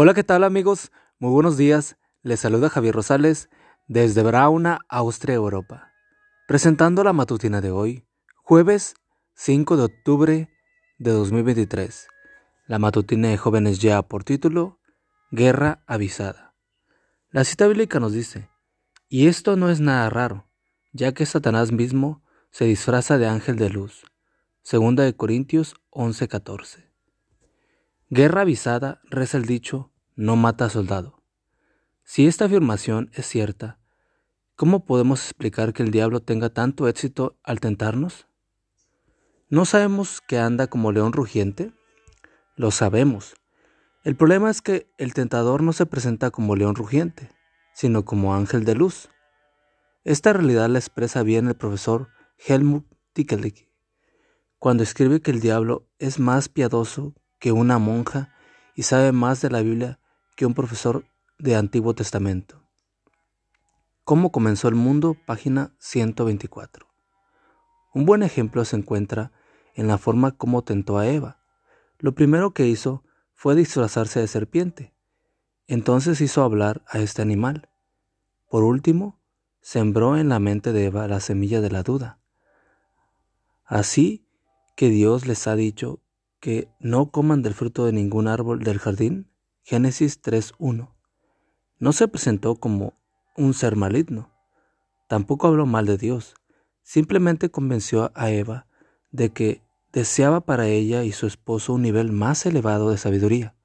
Hola, ¿qué tal amigos? Muy buenos días. Les saluda Javier Rosales desde Brauna, Austria, Europa. Presentando la matutina de hoy, jueves 5 de octubre de 2023. La matutina de jóvenes ya por título Guerra avisada. La cita bíblica nos dice, y esto no es nada raro, ya que Satanás mismo se disfraza de ángel de luz. Segunda de Corintios 11:14. Guerra avisada, reza el dicho, no mata soldado. Si esta afirmación es cierta, ¿cómo podemos explicar que el diablo tenga tanto éxito al tentarnos? ¿No sabemos que anda como león rugiente? Lo sabemos. El problema es que el tentador no se presenta como león rugiente, sino como ángel de luz. Esta realidad la expresa bien el profesor Helmut Dickelich, cuando escribe que el diablo es más piadoso que una monja y sabe más de la Biblia que un profesor de Antiguo Testamento. ¿Cómo comenzó el mundo? Página 124. Un buen ejemplo se encuentra en la forma como tentó a Eva. Lo primero que hizo fue disfrazarse de serpiente. Entonces hizo hablar a este animal. Por último, sembró en la mente de Eva la semilla de la duda. Así que Dios les ha dicho que no coman del fruto de ningún árbol del jardín? Génesis 3.1. No se presentó como un ser maligno. Tampoco habló mal de Dios. Simplemente convenció a Eva de que deseaba para ella y su esposo un nivel más elevado de sabiduría.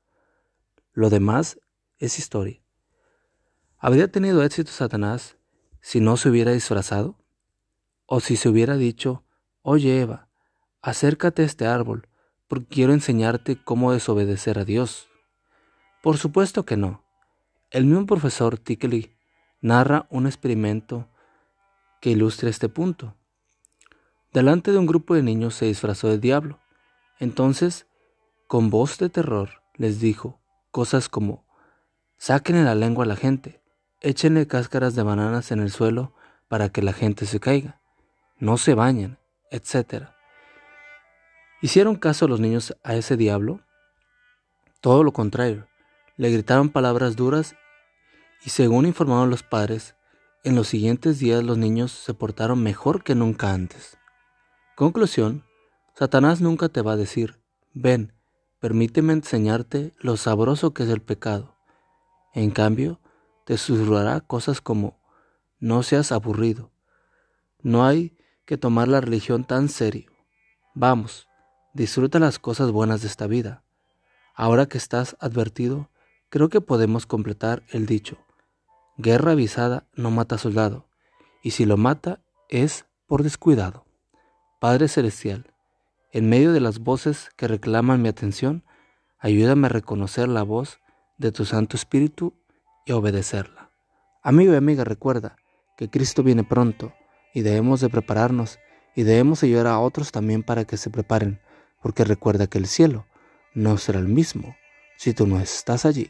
Lo demás es historia. ¿Habría tenido éxito Satanás si no se hubiera disfrazado? ¿O si se hubiera dicho, oye Eva, acércate a este árbol, porque quiero enseñarte cómo desobedecer a Dios. Por supuesto que no. El mismo profesor Tickley narra un experimento que ilustra este punto. Delante de un grupo de niños se disfrazó de diablo. Entonces, con voz de terror, les dijo cosas como, saquen la lengua a la gente, échenle cáscaras de bananas en el suelo para que la gente se caiga, no se bañen, etc. ¿Hicieron caso los niños a ese diablo? Todo lo contrario, le gritaron palabras duras y según informaron los padres, en los siguientes días los niños se portaron mejor que nunca antes. Conclusión, Satanás nunca te va a decir, ven, permíteme enseñarte lo sabroso que es el pecado. En cambio, te susurrará cosas como, no seas aburrido, no hay que tomar la religión tan serio. Vamos, Disfruta las cosas buenas de esta vida. Ahora que estás advertido, creo que podemos completar el dicho. Guerra avisada no mata soldado, y si lo mata es por descuidado. Padre Celestial, en medio de las voces que reclaman mi atención, ayúdame a reconocer la voz de tu Santo Espíritu y obedecerla. Amigo y amiga, recuerda que Cristo viene pronto y debemos de prepararnos y debemos ayudar a otros también para que se preparen porque recuerda que el cielo no será el mismo si tú no estás allí.